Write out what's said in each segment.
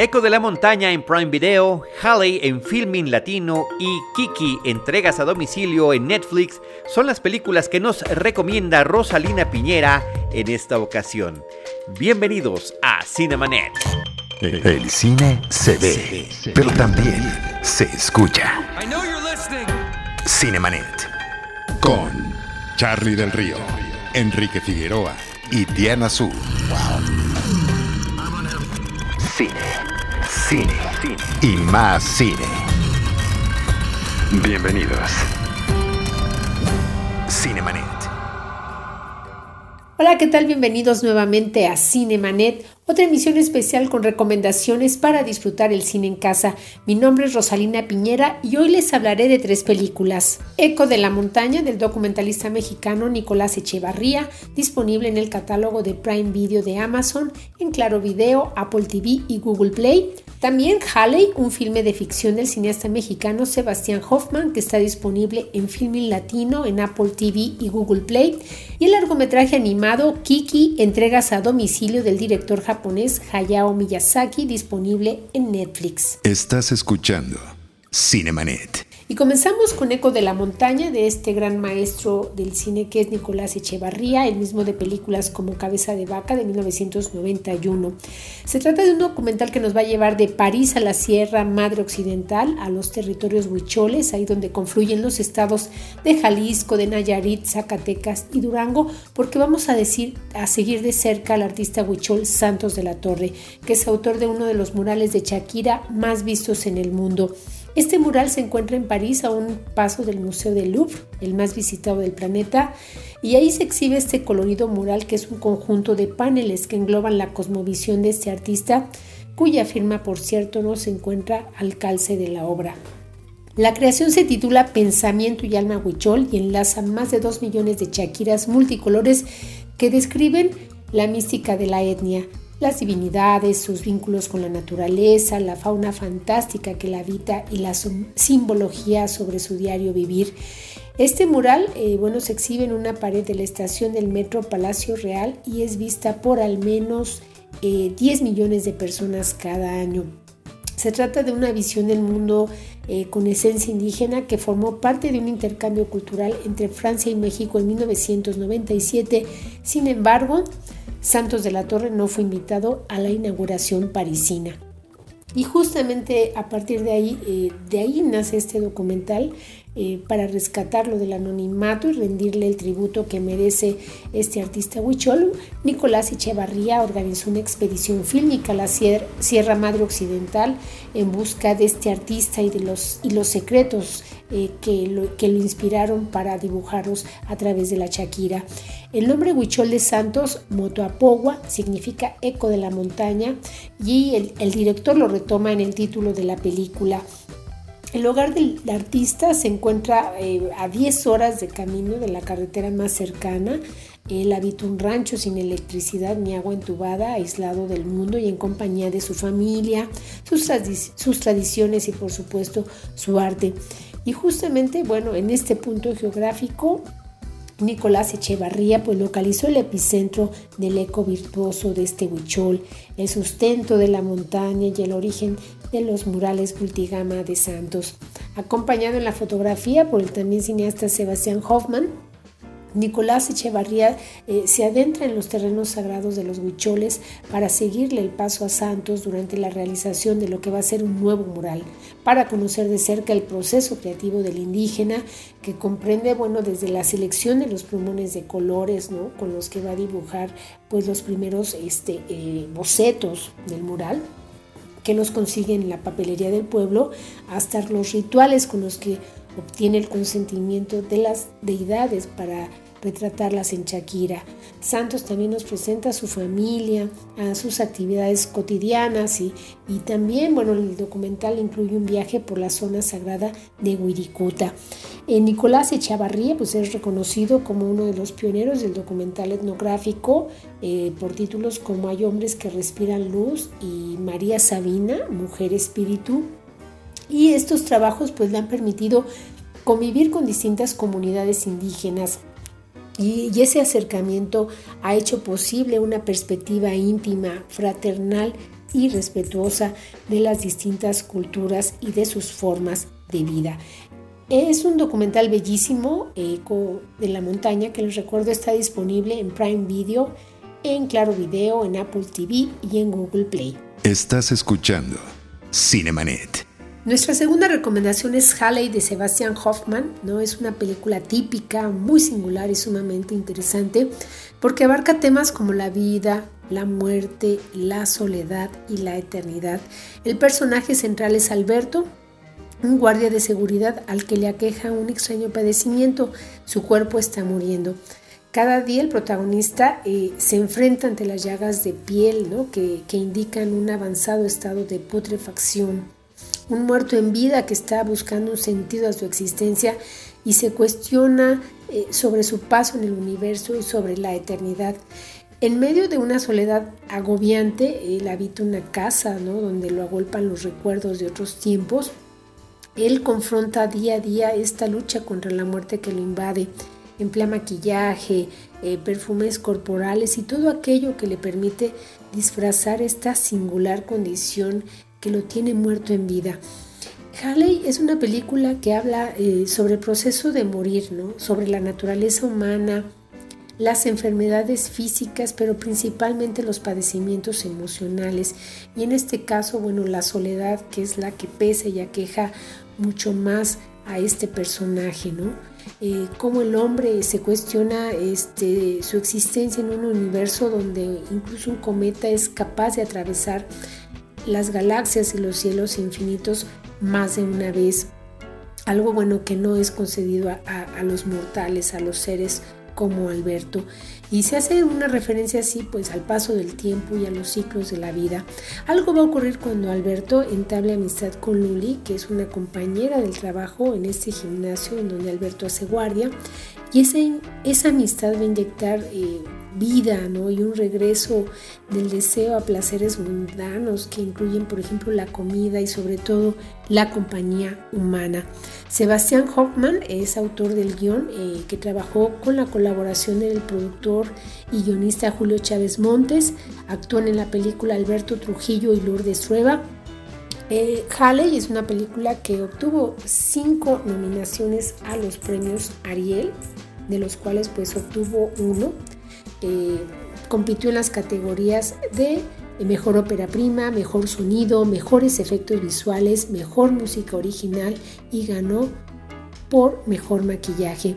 Eco de la Montaña en Prime Video, Halley en Filming Latino y Kiki Entregas a Domicilio en Netflix son las películas que nos recomienda Rosalina Piñera en esta ocasión. Bienvenidos a Cinemanet. El cine se ve, pero también se escucha. Cinemanet. Con Charlie del Río, Enrique Figueroa y Diana Su. Cine, cine, y más cine. Bienvenidos. Cinemanet. Hola, ¿qué tal? Bienvenidos nuevamente a Cinemanet, otra emisión especial con recomendaciones para disfrutar el cine en casa. Mi nombre es Rosalina Piñera y hoy les hablaré de tres películas. Eco de la montaña del documentalista mexicano Nicolás Echevarría, disponible en el catálogo de Prime Video de Amazon, en Claro Video, Apple TV y Google Play. También Halley, un filme de ficción del cineasta mexicano Sebastián Hoffman que está disponible en Filming Latino, en Apple TV y Google Play. Y el largometraje animado Kiki, entregas a domicilio del director japonés Hayao Miyazaki, disponible en Netflix. Estás escuchando Cinemanet. Y comenzamos con Eco de la Montaña de este gran maestro del cine que es Nicolás Echevarría, el mismo de películas como Cabeza de Vaca de 1991. Se trata de un documental que nos va a llevar de París a la Sierra Madre Occidental, a los territorios huicholes, ahí donde confluyen los estados de Jalisco, de Nayarit, Zacatecas y Durango, porque vamos a decir a seguir de cerca al artista huichol Santos de la Torre, que es autor de uno de los murales de Shakira más vistos en el mundo. Este mural se encuentra en París a un paso del Museo del Louvre, el más visitado del planeta, y ahí se exhibe este colorido mural que es un conjunto de paneles que engloban la cosmovisión de este artista, cuya firma por cierto no se encuentra al calce de la obra. La creación se titula Pensamiento y Alma Huichol y enlaza más de dos millones de chaquiras multicolores que describen la mística de la etnia, las divinidades, sus vínculos con la naturaleza, la fauna fantástica que la habita y la simbología sobre su diario vivir. Este mural, eh, bueno, se exhibe en una pared de la estación del Metro Palacio Real y es vista por al menos 10 eh, millones de personas cada año. Se trata de una visión del mundo eh, con esencia indígena que formó parte de un intercambio cultural entre Francia y México en 1997. Sin embargo, Santos de la Torre no fue invitado a la inauguración parisina. Y justamente a partir de ahí, eh, de ahí nace este documental eh, para rescatarlo del anonimato y rendirle el tributo que merece este artista huichol. Nicolás Echevarría organizó una expedición fílmica a la Sierra Madre Occidental en busca de este artista y de y los secretos eh, que, lo, que lo inspiraron para dibujarlos a través de la Shakira. El nombre Huichol de Santos, Motoapogua, significa eco de la montaña y el, director lo retoma en el título de la película. El hogar del artista se encuentra eh, a 10 horas de camino de la carretera más cercana. Él habita un rancho sin electricidad ni agua entubada, aislado del mundo y en compañía de su familia, sus, sus tradiciones y por supuesto su arte. Y justamente, bueno, en este punto geográfico Nicolás Echevarría pues localizó el epicentro del eco virtuoso de este huichol, el sustento de la montaña y el origen de los murales multigama de Santos. Acompañado en la fotografía por el también cineasta Sebastián Hoffman, Nicolás Echevarría eh, se adentra en los terrenos sagrados de los huicholes para seguirle el paso a Santos durante la realización de lo que va a ser un nuevo mural, para conocer de cerca el proceso creativo del indígena que comprende, bueno, desde la selección de los plumones de colores, ¿no? Con los que va a dibujar, pues, los primeros este, eh, bocetos del mural que los consigue en la papelería del pueblo, hasta los rituales con los que obtiene el consentimiento de las deidades para retratarlas en Shakira. Santos también nos presenta a su familia, a sus actividades cotidianas y, y también, bueno, el documental incluye un viaje por la zona sagrada de Huiricuta. Eh, Nicolás Echavarría pues, es reconocido como uno de los pioneros del documental etnográfico eh, por títulos como Hay hombres que respiran luz y María Sabina, Mujer Espíritu. Y estos trabajos pues le han permitido convivir con distintas comunidades indígenas y, ese acercamiento ha hecho posible una perspectiva íntima, fraternal y respetuosa de las distintas culturas y de sus formas de vida. Es un documental bellísimo, Eco de la Montaña, que les recuerdo está disponible en Prime Video, en Claro Video, en Apple TV y en Google Play. Estás escuchando Cinemanet. Nuestra segunda recomendación es Halley de Sebastian Hoffman, ¿no? Es una película típica, muy singular y sumamente interesante porque abarca temas como la vida, la muerte, la soledad y la eternidad. El personaje central es Alberto, un guardia de seguridad al que le aqueja un extraño padecimiento. Su cuerpo está muriendo. Cada día el protagonista eh, se enfrenta ante las llagas de piel ¿no? que, indican un avanzado estado de putrefacción. Un muerto en vida que está buscando un sentido a su existencia y se cuestiona eh, sobre su paso en el universo y sobre la eternidad. En medio de una soledad agobiante, él habita una casa ¿no? donde lo agolpan los recuerdos de otros tiempos. Él confronta día a día esta lucha contra la muerte que lo invade. Emplea maquillaje, eh, perfumes corporales y todo aquello que le permite disfrazar esta singular condición que lo tiene muerto en vida. Halley es una película que habla eh, sobre el proceso de morir, ¿no? sobre la naturaleza humana, las enfermedades físicas, pero principalmente los padecimientos emocionales. Y en este caso, bueno, la soledad, que es la que pesa y aqueja mucho más a este personaje, ¿no? Eh, cómo el hombre se cuestiona este, su existencia en un universo donde incluso un cometa es capaz de atravesar las galaxias y los cielos infinitos más de una vez. Algo bueno que no es concedido a los mortales, a los seres como Alberto. Y se hace una referencia así pues al paso del tiempo y a los ciclos de la vida. Algo va a ocurrir cuando Alberto entable amistad con Luli, que es una compañera del trabajo en este gimnasio en donde Alberto hace guardia. Y esa, esa amistad va a inyectar eh, vida ¿no? y un regreso del deseo a placeres mundanos que incluyen, por ejemplo, la comida y sobre todo la compañía humana. Sebastián Hoffman es autor del guion eh, que trabajó con la colaboración del productor y guionista Julio Chávez Montes. Actúan en la película Alberto Trujillo y Lourdes Trueba. Eh, es una película que obtuvo cinco nominaciones a los premios Ariel, de los cuales pues obtuvo uno. Eh, compitió en las categorías de mejor ópera prima, mejor sonido, mejores efectos visuales, mejor música original y ganó por mejor maquillaje.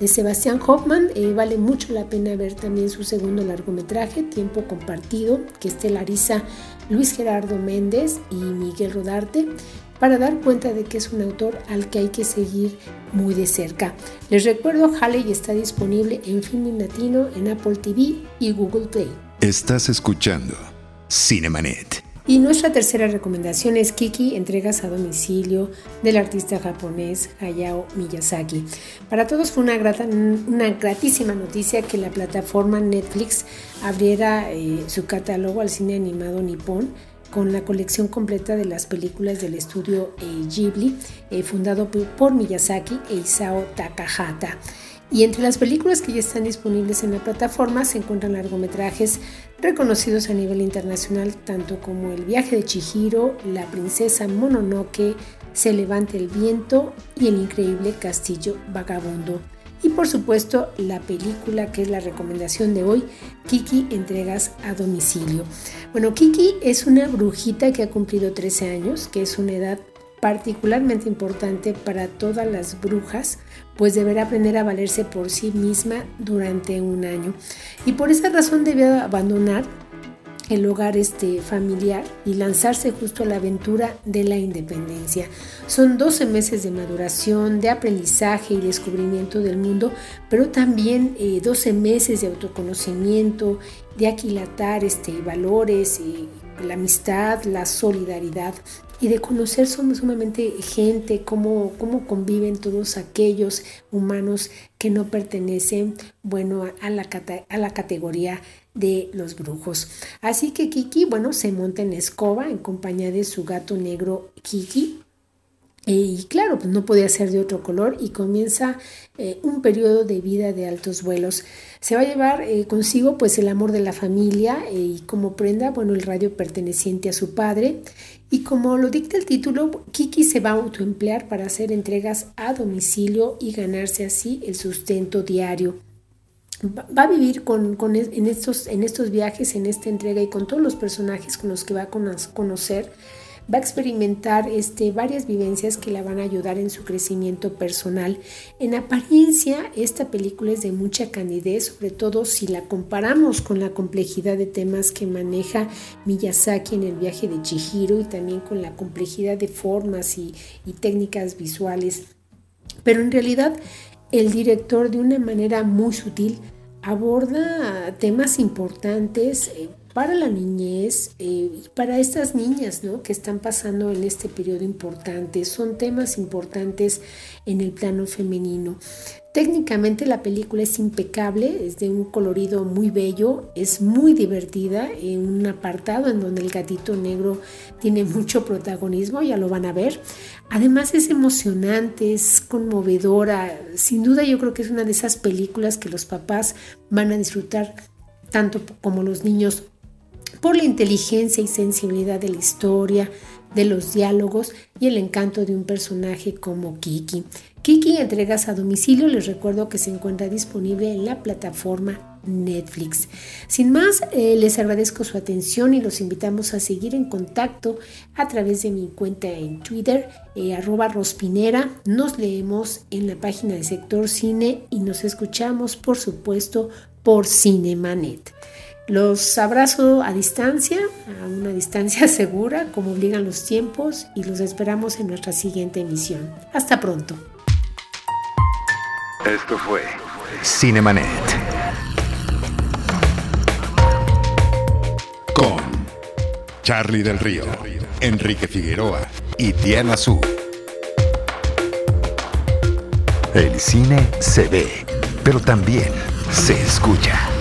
De Sebastián Hoffman eh, vale mucho la pena ver también su segundo largometraje, Tiempo Compartido, que estelariza Luis Gerardo Méndez y Miguel Rodarte para dar cuenta de que es un autor al que hay que seguir muy de cerca. Les recuerdo, Halley está disponible en Filming Latino, en Apple TV y Google Play. Estás escuchando Cinemanet. Y nuestra tercera recomendación es Kiki, entregas a domicilio del artista japonés Hayao Miyazaki. Para todos fue una, grata, una gratísima noticia que la plataforma Netflix abriera eh, su catálogo al cine animado nipón con la colección completa de las películas del estudio eh, Ghibli, eh, fundado por Miyazaki e Isao Takahata. Y entre las películas que ya están disponibles en la plataforma se encuentran largometrajes reconocidos a nivel internacional, tanto como El viaje de Chihiro, La princesa Mononoke, Se levante el viento y El increíble castillo vagabundo. Y por supuesto la película que es la recomendación de hoy, Kiki entregas a domicilio. Bueno, Kiki es una brujita que ha cumplido 13 años, que es una edad particularmente importante para todas las brujas, pues deberá aprender a valerse por sí misma durante un año. Y por esa razón debe abandonar el hogar este, familiar y lanzarse justo a la aventura de la independencia. Son 12 meses de maduración, de aprendizaje y descubrimiento del mundo, pero también 12 eh, meses de autoconocimiento, de aquilatar este, valores, y la amistad, la solidaridad y de conocer sumamente gente, cómo, cómo conviven todos aquellos humanos que no pertenecen, bueno, a la, a la categoría de los brujos. Así que Kiki, bueno, se monta en escoba en compañía de su gato negro Kiki y claro, pues no podía ser de otro color y comienza eh, un periodo de vida de altos vuelos. Se va a llevar eh, consigo pues el amor de la familia y como prenda, bueno, el radio perteneciente a su padre. Y como lo dicta el título, Kiki se va a autoemplear para hacer entregas a domicilio y ganarse así el sustento diario. Va a vivir con, en, estos, en estos viajes, en esta entrega y con todos los personajes con los que va a conocer va a experimentar este, varias vivencias que la van a ayudar en su crecimiento personal. En apariencia, esta película es de mucha candidez, sobre todo si la comparamos con la complejidad de temas que maneja Miyazaki en el viaje de Chihiro y también con la complejidad de formas y, y técnicas visuales. Pero en realidad, el director de una manera muy sutil aborda temas importantes eh, para la niñez eh, y para estas niñas ¿no? que están pasando en este periodo importante. Son temas importantes en el plano femenino. Técnicamente la película es impecable, es de un colorido muy bello, es muy divertida, en un apartado en donde el gatito negro tiene mucho protagonismo, ya lo van a ver. Además es emocionante, es conmovedora, sin duda yo creo que es una de esas películas que los papás van a disfrutar tanto como los niños por la inteligencia y sensibilidad de la historia, de los diálogos y el encanto de un personaje como Kiki. Kiki entregas a domicilio, les recuerdo que se encuentra disponible en la plataforma Netflix. Sin más, eh, les agradezco su atención y los invitamos a seguir en contacto a través de mi cuenta en Twitter, eh, arroba rospinera. Nos leemos en la página de Sector Cine y nos escuchamos, por supuesto, por Cinemanet. Los abrazo a distancia, a una distancia segura, como obligan los tiempos, y los esperamos en nuestra siguiente emisión. Hasta pronto. Esto fue Cinemanet. Con Charlie del Río, Enrique Figueroa y Diana Su. El cine se ve, pero también se escucha.